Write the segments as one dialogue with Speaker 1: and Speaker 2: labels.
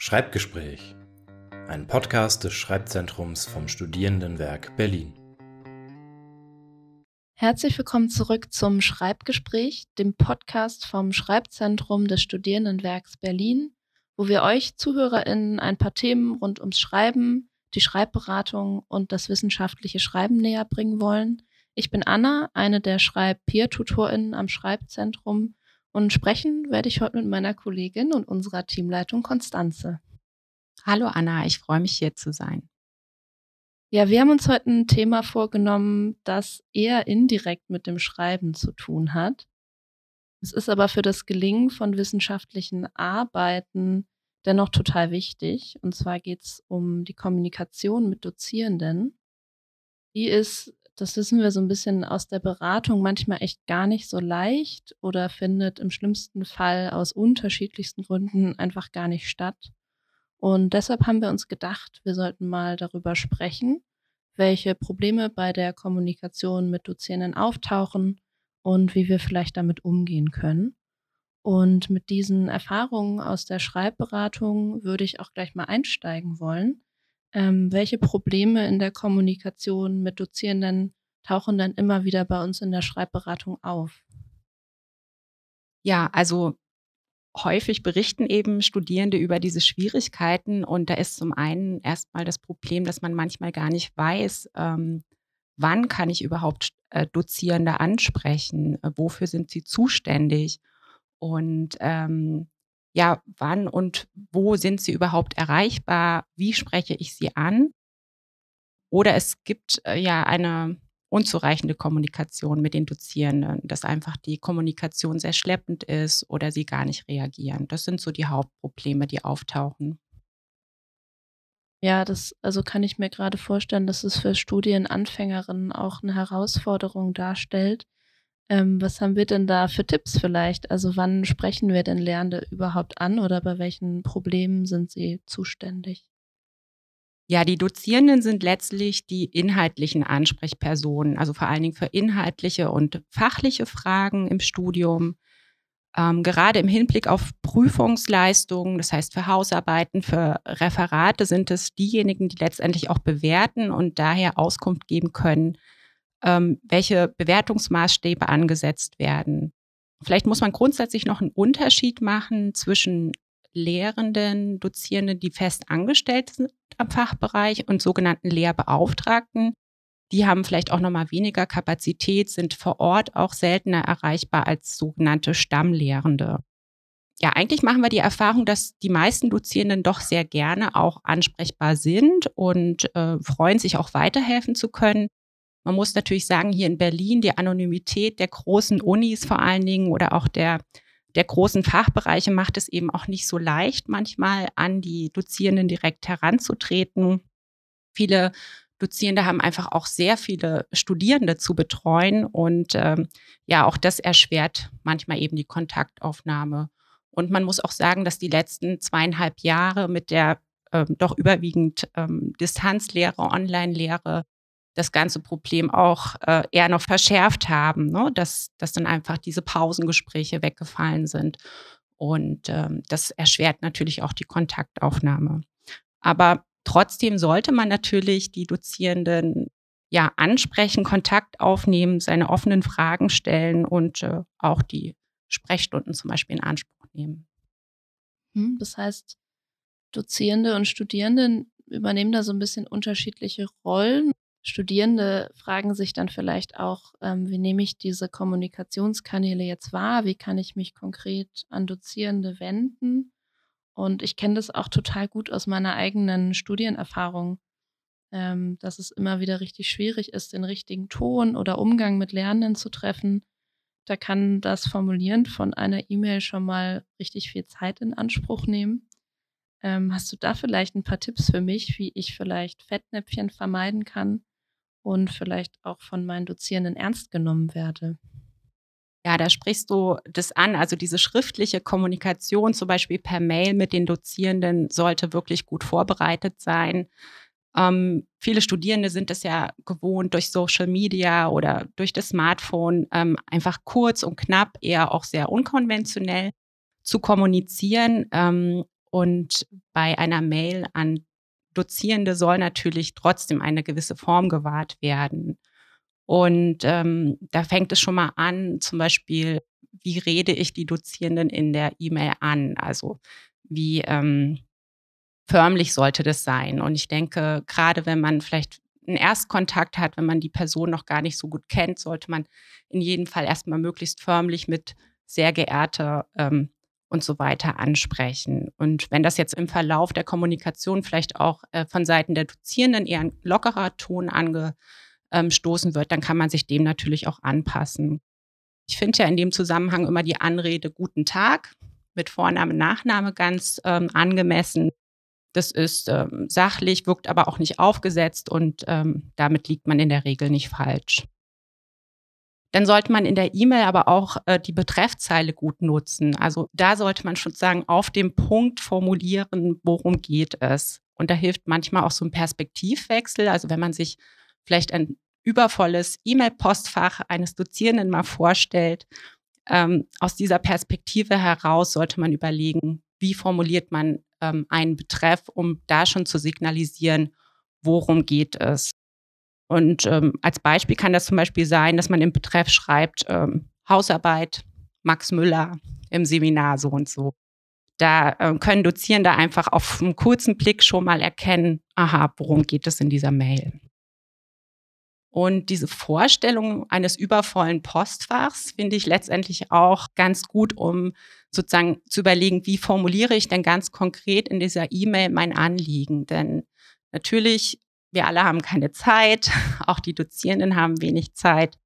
Speaker 1: Schreibgespräch. Ein Podcast des Schreibzentrums vom Studierendenwerk Berlin.
Speaker 2: Herzlich willkommen zurück zum Schreibgespräch, dem Podcast vom Schreibzentrum des Studierendenwerks Berlin, wo wir euch ZuhörerInnen ein paar Themen rund ums Schreiben, die Schreibberatung und das wissenschaftliche Schreiben näher bringen wollen. Ich bin Anna, eine der Schreib-Peer-TutorInnen am Schreibzentrum und sprechen werde ich heute mit meiner Kollegin und unserer Teamleitung Konstanze.
Speaker 3: Hallo Anna, ich freue mich hier zu sein.
Speaker 2: Ja, wir haben uns heute ein Thema vorgenommen, das eher indirekt mit dem Schreiben zu tun hat. Es ist aber für das Gelingen von wissenschaftlichen Arbeiten dennoch total wichtig. Und zwar geht es um die Kommunikation mit Dozierenden. Die ist das wissen wir so ein bisschen aus der Beratung, manchmal echt gar nicht so leicht oder findet im schlimmsten Fall aus unterschiedlichsten Gründen einfach gar nicht statt. Und deshalb haben wir uns gedacht, wir sollten mal darüber sprechen, welche Probleme bei der Kommunikation mit Dozierenden auftauchen und wie wir vielleicht damit umgehen können. Und mit diesen Erfahrungen aus der Schreibberatung würde ich auch gleich mal einsteigen wollen. Ähm, welche Probleme in der Kommunikation mit Dozierenden tauchen dann immer wieder bei uns in der Schreibberatung auf?
Speaker 3: Ja, also häufig berichten eben Studierende über diese Schwierigkeiten und da ist zum einen erstmal das Problem, dass man manchmal gar nicht weiß, ähm, wann kann ich überhaupt äh, Dozierende ansprechen, äh, wofür sind sie zuständig und ähm, ja, wann und wo sind sie überhaupt erreichbar, wie spreche ich sie an. Oder es gibt äh, ja eine unzureichende Kommunikation mit den Dozierenden, dass einfach die Kommunikation sehr schleppend ist oder sie gar nicht reagieren. Das sind so die Hauptprobleme, die auftauchen.
Speaker 2: Ja, das also kann ich mir gerade vorstellen, dass es für Studienanfängerinnen auch eine Herausforderung darstellt, ähm, was haben wir denn da für Tipps vielleicht? Also wann sprechen wir denn Lernende überhaupt an oder bei welchen Problemen sind sie zuständig?
Speaker 3: Ja, die Dozierenden sind letztlich die inhaltlichen Ansprechpersonen, also vor allen Dingen für inhaltliche und fachliche Fragen im Studium. Ähm, gerade im Hinblick auf Prüfungsleistungen, das heißt für Hausarbeiten, für Referate sind es diejenigen, die letztendlich auch bewerten und daher Auskunft geben können, ähm, welche Bewertungsmaßstäbe angesetzt werden. Vielleicht muss man grundsätzlich noch einen Unterschied machen zwischen Lehrenden, Dozierenden, die fest angestellt sind am Fachbereich und sogenannten Lehrbeauftragten. Die haben vielleicht auch noch mal weniger Kapazität, sind vor Ort auch seltener erreichbar als sogenannte Stammlehrende. Ja, eigentlich machen wir die Erfahrung, dass die meisten Dozierenden doch sehr gerne auch ansprechbar sind und äh, freuen sich auch weiterhelfen zu können. Man muss natürlich sagen, hier in Berlin die Anonymität der großen Unis vor allen Dingen oder auch der, der großen Fachbereiche macht es eben auch nicht so leicht, manchmal an die Dozierenden direkt heranzutreten. Viele Dozierende haben einfach auch sehr viele Studierende zu betreuen und ähm, ja, auch das erschwert manchmal eben die Kontaktaufnahme. Und man muss auch sagen, dass die letzten zweieinhalb Jahre mit der ähm, doch überwiegend ähm, Distanzlehre, Online-Lehre das ganze Problem auch äh, eher noch verschärft haben, ne? dass, dass dann einfach diese Pausengespräche weggefallen sind. Und ähm, das erschwert natürlich auch die Kontaktaufnahme. Aber trotzdem sollte man natürlich die Dozierenden ja ansprechen, Kontakt aufnehmen, seine offenen Fragen stellen und äh, auch die Sprechstunden zum Beispiel in Anspruch nehmen.
Speaker 2: Hm, das heißt, Dozierende und Studierende übernehmen da so ein bisschen unterschiedliche Rollen. Studierende fragen sich dann vielleicht auch, ähm, wie nehme ich diese Kommunikationskanäle jetzt wahr? Wie kann ich mich konkret an Dozierende wenden? Und ich kenne das auch total gut aus meiner eigenen Studienerfahrung, ähm, dass es immer wieder richtig schwierig ist, den richtigen Ton oder Umgang mit Lernenden zu treffen. Da kann das Formulieren von einer E-Mail schon mal richtig viel Zeit in Anspruch nehmen. Ähm, hast du da vielleicht ein paar Tipps für mich, wie ich vielleicht Fettnäpfchen vermeiden kann, und vielleicht auch von meinen Dozierenden ernst genommen werde.
Speaker 3: Ja, da sprichst du das an. Also diese schriftliche Kommunikation, zum Beispiel per Mail mit den Dozierenden, sollte wirklich gut vorbereitet sein. Ähm, viele Studierende sind es ja gewohnt, durch Social Media oder durch das Smartphone ähm, einfach kurz und knapp, eher auch sehr unkonventionell zu kommunizieren. Ähm, Und bei einer Mail an Dozierende soll natürlich trotzdem eine gewisse Form gewahrt werden. Und ähm, da fängt es schon mal an, zum Beispiel, wie rede ich die Dozierenden in der E-Mail an? Also wie ähm, förmlich sollte das sein? Und ich denke, gerade wenn man vielleicht einen Erstkontakt hat, wenn man die Person noch gar nicht so gut kennt, sollte man in jedem Fall erstmal möglichst förmlich mit sehr geehrter ähm, und so weiter ansprechen. Und wenn das jetzt im Verlauf der Kommunikation vielleicht auch äh, von Seiten der Dozierenden eher ein lockerer Ton angestoßen wird, dann kann man sich dem natürlich auch anpassen. Ich finde ja in dem Zusammenhang immer die Anrede Guten Tag mit Vorname, Nachname ganz ähm, angemessen. Das ist ähm, sachlich, wirkt aber auch nicht aufgesetzt und ähm, damit liegt man in der Regel nicht falsch. Dann sollte man in der E-Mail aber auch äh, die Betreffzeile gut nutzen. Also da sollte man schon sagen, auf dem Punkt formulieren, worum geht es. Und da hilft manchmal auch so ein Perspektivwechsel. Also wenn man sich vielleicht ein übervolles E-Mail-Postfach eines Dozierenden mal vorstellt, ähm, aus dieser Perspektive heraus sollte man überlegen, wie formuliert man ähm, einen Betreff, um da schon zu signalisieren, worum geht es. Und ähm, als Beispiel kann das zum Beispiel sein, dass man im Betreff schreibt, ähm, Hausarbeit, Max Müller im Seminar so und so. Da äh, können Dozierende einfach auf einen kurzen Blick schon mal erkennen, aha, worum geht es in dieser Mail. Und diese Vorstellung eines übervollen Postfachs finde ich letztendlich auch ganz gut, um sozusagen zu überlegen, wie formuliere ich denn ganz konkret in dieser E-Mail mein Anliegen. Denn natürlich wir alle haben keine Zeit, auch die Dozierenden haben wenig Zeit.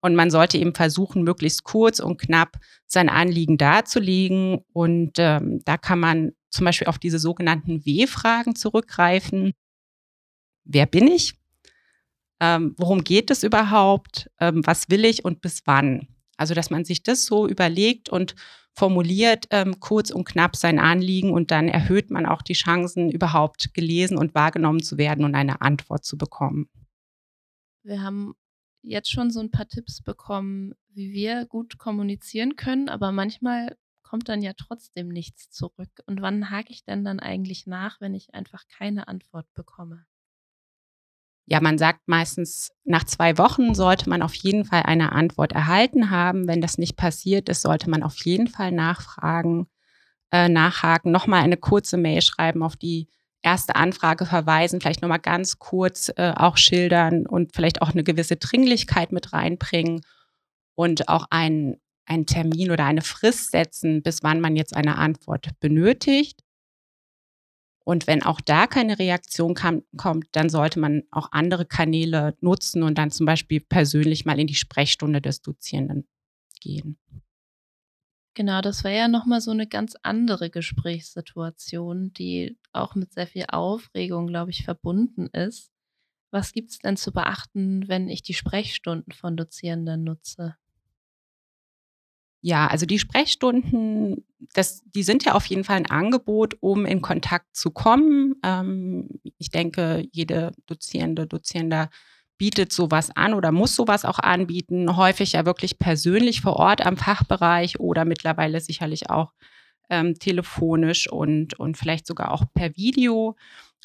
Speaker 3: Und man sollte eben versuchen, möglichst kurz und knapp sein Anliegen darzulegen. Und ähm, da kann man zum Beispiel auf diese sogenannten W-Fragen zurückgreifen. Wer bin ich? Ähm, worum geht es überhaupt? Ähm, was will ich und bis wann? Also, dass man sich das so überlegt und formuliert ähm, kurz und knapp sein Anliegen und dann erhöht man auch die Chancen, überhaupt gelesen und wahrgenommen zu werden und eine Antwort zu bekommen.
Speaker 2: Wir haben jetzt schon so ein paar Tipps bekommen, wie wir gut kommunizieren können, aber manchmal kommt dann ja trotzdem nichts zurück. Und wann hake ich denn dann eigentlich nach, wenn ich einfach keine Antwort bekomme?
Speaker 3: Ja, man sagt meistens, nach zwei Wochen sollte man auf jeden Fall eine Antwort erhalten haben. Wenn das nicht passiert ist, sollte man auf jeden Fall nachfragen, äh, nachhaken, nochmal eine kurze Mail schreiben, auf die erste Anfrage verweisen, vielleicht nochmal ganz kurz äh, auch schildern und vielleicht auch eine gewisse Dringlichkeit mit reinbringen und auch einen, einen Termin oder eine Frist setzen, bis wann man jetzt eine Antwort benötigt. Und wenn auch da keine Reaktion kam, kommt, dann sollte man auch andere Kanäle nutzen und dann zum Beispiel persönlich mal in die Sprechstunde des Dozierenden gehen.
Speaker 2: Genau, das wäre ja nochmal so eine ganz andere Gesprächssituation, die auch mit sehr viel Aufregung, glaube ich, verbunden ist. Was gibt es denn zu beachten, wenn ich die Sprechstunden von Dozierenden nutze?
Speaker 3: Ja, also die Sprechstunden, das, die sind ja auf jeden Fall ein Angebot, um in Kontakt zu kommen. Ähm, ich denke, jede Dozierende, Dozierender bietet sowas an oder muss sowas auch anbieten. Häufig ja wirklich persönlich vor Ort am Fachbereich oder mittlerweile sicherlich auch ähm, telefonisch und, und vielleicht sogar auch per Video.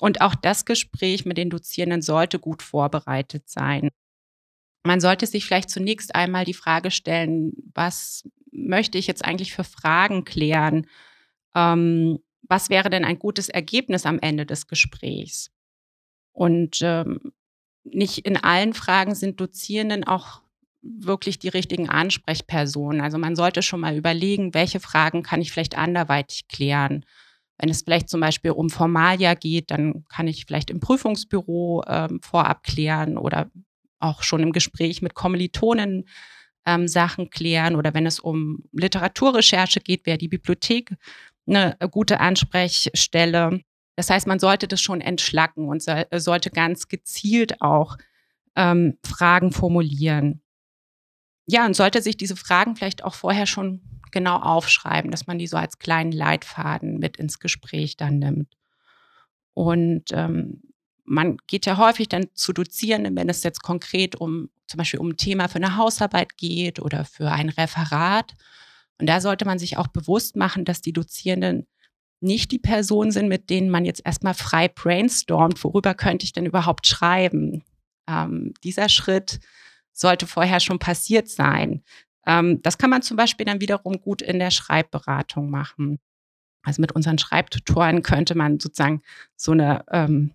Speaker 3: Und auch das Gespräch mit den Dozierenden sollte gut vorbereitet sein. Man sollte sich vielleicht zunächst einmal die Frage stellen, was möchte ich jetzt eigentlich für Fragen klären? Ähm, was wäre denn ein gutes Ergebnis am Ende des Gesprächs? Und ähm, nicht in allen Fragen sind Dozierenden auch wirklich die richtigen Ansprechpersonen. Also man sollte schon mal überlegen, welche Fragen kann ich vielleicht anderweitig klären. Wenn es vielleicht zum Beispiel um Formalia geht, dann kann ich vielleicht im Prüfungsbüro ähm, vorab klären oder auch schon im Gespräch mit Kommilitonen ähm, Sachen klären oder wenn es um Literaturrecherche geht, wäre die Bibliothek eine gute Ansprechstelle. Das heißt, man sollte das schon entschlacken und so, sollte ganz gezielt auch ähm, Fragen formulieren. Ja, und sollte sich diese Fragen vielleicht auch vorher schon genau aufschreiben, dass man die so als kleinen Leitfaden mit ins Gespräch dann nimmt. Und ähm, man geht ja häufig dann zu Dozierenden, wenn es jetzt konkret um zum Beispiel um ein Thema für eine Hausarbeit geht oder für ein Referat. Und da sollte man sich auch bewusst machen, dass die Dozierenden nicht die Personen sind, mit denen man jetzt erstmal frei brainstormt, worüber könnte ich denn überhaupt schreiben. Ähm, dieser Schritt sollte vorher schon passiert sein. Ähm, das kann man zum Beispiel dann wiederum gut in der Schreibberatung machen. Also mit unseren Schreibtutoren könnte man sozusagen so eine ähm,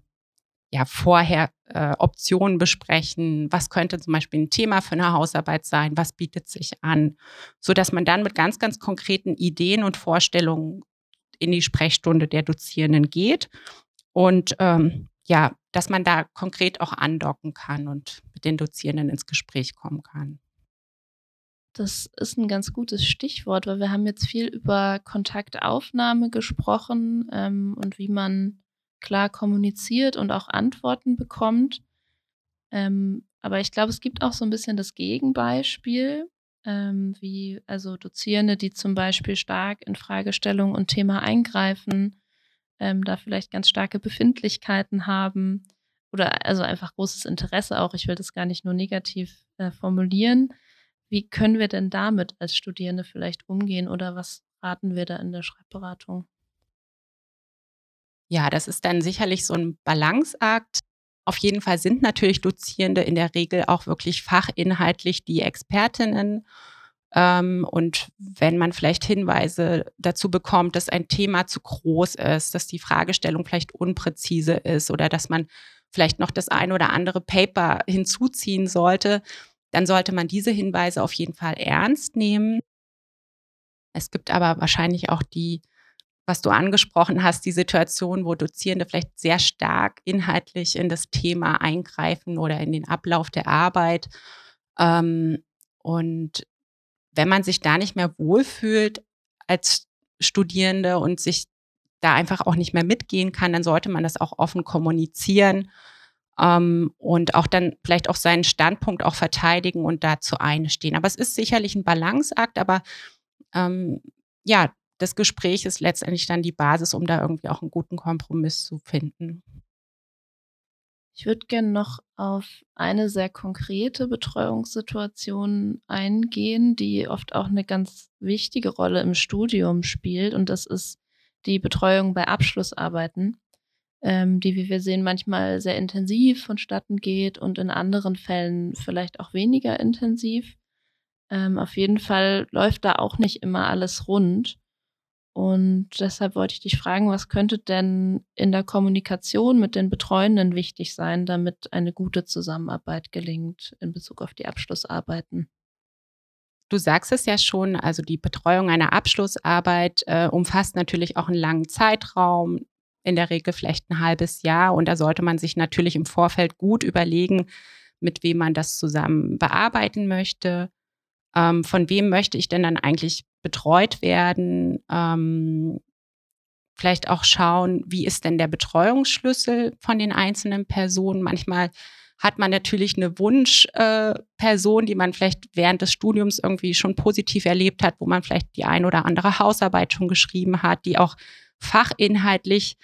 Speaker 3: ja vorher äh, Optionen besprechen. Was könnte zum Beispiel ein Thema für eine Hausarbeit sein? Was bietet sich an? So dass man dann mit ganz, ganz konkreten Ideen und Vorstellungen in die Sprechstunde der Dozierenden geht und ähm, ja, dass man da konkret auch andocken kann und mit den Dozierenden ins Gespräch kommen kann.
Speaker 2: Das ist ein ganz gutes Stichwort, weil wir haben jetzt viel über Kontaktaufnahme gesprochen ähm, und wie man klar kommuniziert und auch Antworten bekommt. Ähm, aber ich glaube, es gibt auch so ein bisschen das Gegenbeispiel, ähm, wie also Dozierende, die zum Beispiel stark in Fragestellung und Thema eingreifen, ähm, da vielleicht ganz starke Befindlichkeiten haben oder also einfach großes Interesse auch. Ich will das gar nicht nur negativ äh, formulieren. Wie können wir denn damit als Studierende vielleicht umgehen oder was raten wir da in der Schreibberatung?
Speaker 3: Ja, das ist dann sicherlich so ein Balanceakt. Auf jeden Fall sind natürlich Dozierende in der Regel auch wirklich fachinhaltlich die Expertinnen. Ähm, und wenn man vielleicht Hinweise dazu bekommt, dass ein Thema zu groß ist, dass die Fragestellung vielleicht unpräzise ist oder dass man vielleicht noch das ein oder andere Paper hinzuziehen sollte, dann sollte man diese Hinweise auf jeden Fall ernst nehmen. Es gibt aber wahrscheinlich auch die, was du angesprochen hast, die Situation, wo Dozierende vielleicht sehr stark inhaltlich in das Thema eingreifen oder in den Ablauf der Arbeit. Ähm, und wenn man sich da nicht mehr wohlfühlt als Studierende und sich da einfach auch nicht mehr mitgehen kann, dann sollte man das auch offen kommunizieren ähm, und auch dann vielleicht auch seinen Standpunkt auch verteidigen und dazu einstehen. Aber es ist sicherlich ein Balanceakt, aber ähm, ja, das Gespräch ist letztendlich dann die Basis, um da irgendwie auch einen guten Kompromiss zu finden.
Speaker 2: Ich würde gerne noch auf eine sehr konkrete Betreuungssituation eingehen, die oft auch eine ganz wichtige Rolle im Studium spielt. Und das ist die Betreuung bei Abschlussarbeiten ähm, die, wie wir sehen, manchmal sehr intensiv vonstatten geht und in anderen Fällen vielleicht auch weniger intensiv. Ähm, auf jeden Fall läuft da auch nicht immer alles rund. Und deshalb wollte ich dich fragen, was könnte denn in der Kommunikation mit den Betreuenden wichtig sein, damit eine gute Zusammenarbeit gelingt in Bezug auf die Abschlussarbeiten?
Speaker 3: Du sagst es ja schon, also die Betreuung einer Abschlussarbeit äh, umfasst natürlich auch einen langen Zeitraum, in der Regel vielleicht ein halbes Jahr. Und da sollte man sich natürlich im Vorfeld gut überlegen, mit wem man das zusammen bearbeiten möchte. Ähm, von wem möchte ich denn dann eigentlich betreut werden? Ähm, vielleicht auch schauen, wie ist denn der Betreuungsschlüssel von den einzelnen Personen. Manchmal hat man natürlich eine Wunschperson, äh, die man vielleicht während des Studiums irgendwie schon positiv erlebt hat, wo man vielleicht die ein oder andere Hausarbeit schon geschrieben hat, die auch fachinhaltlich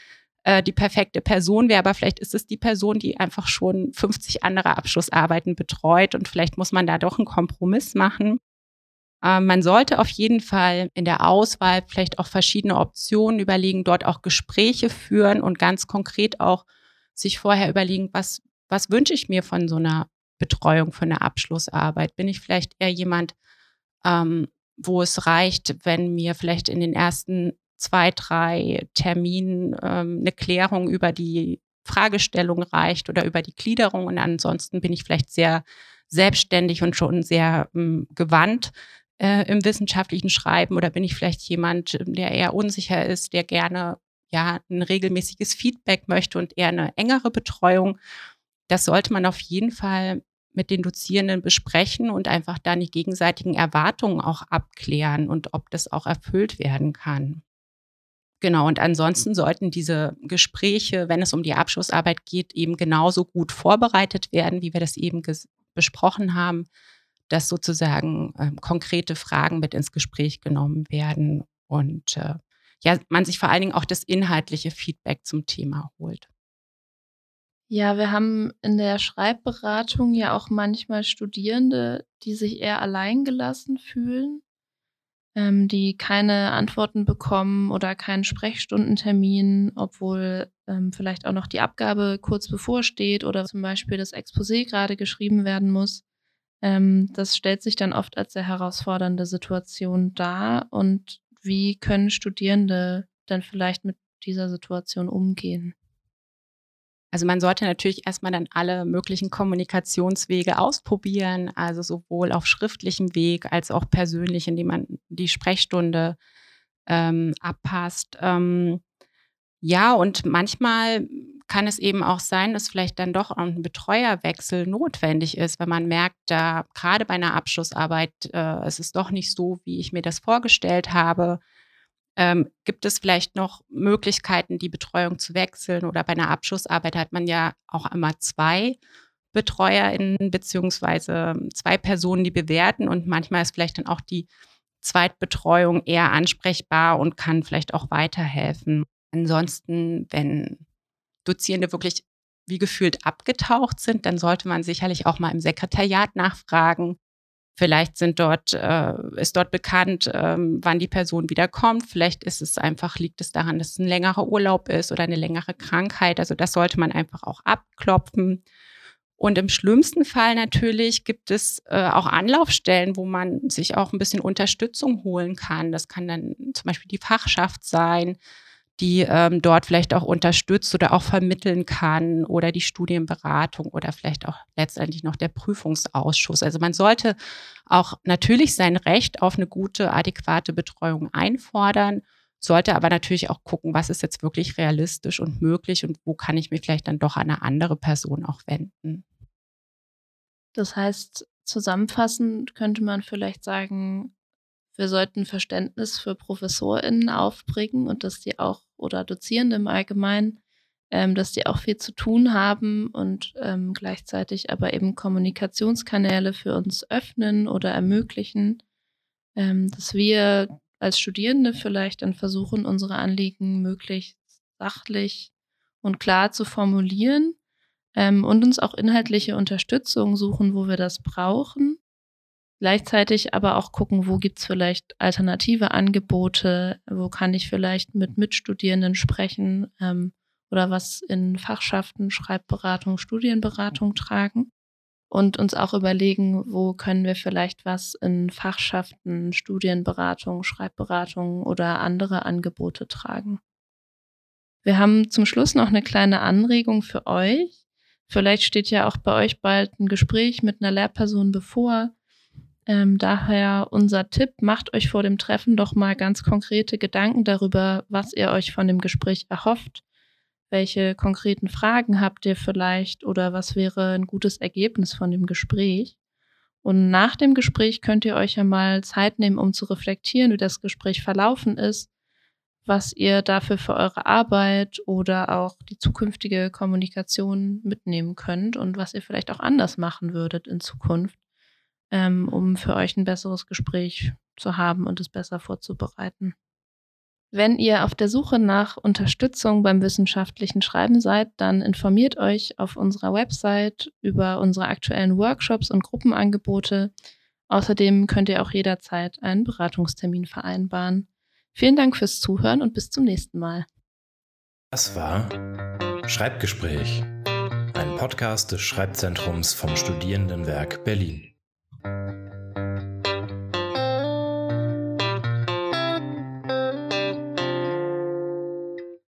Speaker 3: äh, die perfekte Person wäre, aber vielleicht ist es die Person, die einfach schon 50 andere Abschlussarbeiten betreut und vielleicht muss man da doch einen Kompromiss machen. Äh, man sollte auf jeden Fall in der Auswahl vielleicht auch verschiedene Optionen überlegen, dort auch Gespräche führen und ganz konkret auch sich vorher überlegen, was, was wünsche ich mir von so einer Betreuung für eine Abschlussarbeit? Bin ich vielleicht eher jemand, ähm, wo es reicht, wenn mir vielleicht in den ersten zwei, drei Terminen ähm, eine Klärung über die Fragestellung reicht oder über die Gliederung. Und ansonsten bin ich vielleicht sehr selbstständig und schon sehr ähm, gewandt äh, im wissenschaftlichen Schreiben oder bin ich vielleicht jemand, der eher unsicher ist, der gerne ja ein regelmäßiges Feedback möchte und eher eine engere Betreuung. Das sollte man auf jeden Fall mit den Dozierenden besprechen und einfach dann die gegenseitigen Erwartungen auch abklären und ob das auch erfüllt werden kann. Genau, und ansonsten sollten diese Gespräche, wenn es um die Abschlussarbeit geht, eben genauso gut vorbereitet werden, wie wir das eben besprochen haben, dass sozusagen äh, konkrete Fragen mit ins Gespräch genommen werden und äh, ja, man sich vor allen Dingen auch das inhaltliche Feedback zum Thema holt.
Speaker 2: Ja, wir haben in der Schreibberatung ja auch manchmal Studierende, die sich eher alleingelassen fühlen ähm, die keine Antworten bekommen oder keinen Sprechstundentermin, obwohl ähm, vielleicht auch noch die Abgabe kurz bevorsteht oder zum Beispiel das Exposé gerade geschrieben werden muss. Ähm, das stellt sich dann oft als sehr herausfordernde Situation dar. Und wie können Studierende dann vielleicht mit dieser Situation umgehen?
Speaker 3: Also man sollte natürlich erstmal dann alle möglichen Kommunikationswege ausprobieren, also sowohl auf schriftlichem Weg als auch persönlich, indem man die Sprechstunde ähm, abpasst. Ähm, ja, und manchmal kann es eben auch sein, dass vielleicht dann doch ein Betreuerwechsel notwendig ist, wenn man merkt, da gerade bei einer Abschlussarbeit, äh, es ist doch nicht so, wie ich mir das vorgestellt habe. Ähm, gibt es vielleicht noch Möglichkeiten, die Betreuung zu wechseln? Oder bei einer Abschlussarbeit hat man ja auch immer zwei BetreuerInnen beziehungsweise zwei Personen, die bewerten und manchmal ist vielleicht dann auch die Zweitbetreuung eher ansprechbar und kann vielleicht auch weiterhelfen. Ansonsten, wenn Dozierende wirklich wie gefühlt abgetaucht sind, dann sollte man sicherlich auch mal im Sekretariat nachfragen, Vielleicht sind dort, äh, ist dort bekannt, ähm, wann die Person wiederkommt. Vielleicht ist es einfach, liegt es daran, dass es ein längerer Urlaub ist oder eine längere Krankheit. Also das sollte man einfach auch abklopfen. Und im schlimmsten Fall natürlich gibt es äh, auch Anlaufstellen, wo man sich auch ein bisschen Unterstützung holen kann. Das kann dann zum Beispiel die Fachschaft sein, die ähm, dort vielleicht auch unterstützt oder auch vermitteln kann oder die Studienberatung oder vielleicht auch letztendlich noch der Prüfungsausschuss. Also man sollte auch natürlich sein Recht auf eine gute, adäquate Betreuung einfordern, sollte aber natürlich auch gucken, was ist jetzt wirklich realistisch und möglich und wo kann ich mich vielleicht dann doch an eine andere Person auch wenden.
Speaker 2: Das heißt, zusammenfassend könnte man vielleicht sagen, wir sollten Verständnis für ProfessorInnen aufbringen und dass die auch, oder Dozierende im Allgemeinen, ähm, dass die auch viel zu tun haben und ähm, gleichzeitig aber eben Kommunikationskanäle für uns öffnen oder ermöglichen, ähm, dass wir als Studierende vielleicht dann versuchen, unsere Anliegen möglichst sachlich und klar zu formulieren ähm, und uns auch inhaltliche Unterstützung suchen, wo wir das brauchen Gleichzeitig aber auch gucken, wo gibt's vielleicht alternative Angebote, wo kann ich vielleicht mit Mitstudierenden sprechen ähm, oder was in Fachschaften, Schreibberatung, Studienberatung tragen und uns auch überlegen, wo können wir vielleicht was in Fachschaften, Studienberatung, Schreibberatung oder andere Angebote tragen. Wir haben zum Schluss noch eine kleine Anregung für euch. Vielleicht steht ja auch bei euch bald ein Gespräch mit einer Lehrperson bevor ähm, daher unser Tipp, macht euch vor dem Treffen doch mal ganz konkrete Gedanken darüber, was ihr euch von dem Gespräch erhofft. Welche konkreten Fragen habt ihr vielleicht oder was wäre ein gutes Ergebnis von dem Gespräch? Und nach dem Gespräch könnt ihr euch ja mal Zeit nehmen, um zu reflektieren, wie das Gespräch verlaufen ist, was ihr dafür für eure Arbeit oder auch die zukünftige Kommunikation mitnehmen könnt und was ihr vielleicht auch anders machen würdet in Zukunft ähm, um für euch ein besseres Gespräch zu haben und es besser vorzubereiten. Wenn ihr auf der Suche nach Unterstützung beim wissenschaftlichen Schreiben seid, dann informiert euch auf unserer Website über unsere aktuellen Workshops und Gruppenangebote. Außerdem könnt ihr auch jederzeit einen Beratungstermin vereinbaren. Vielen Dank fürs Zuhören und bis zum nächsten Mal.
Speaker 1: Das war Schreibgespräch, ein Podcast des Schreibzentrums vom Studierendenwerk Berlin. Thank you.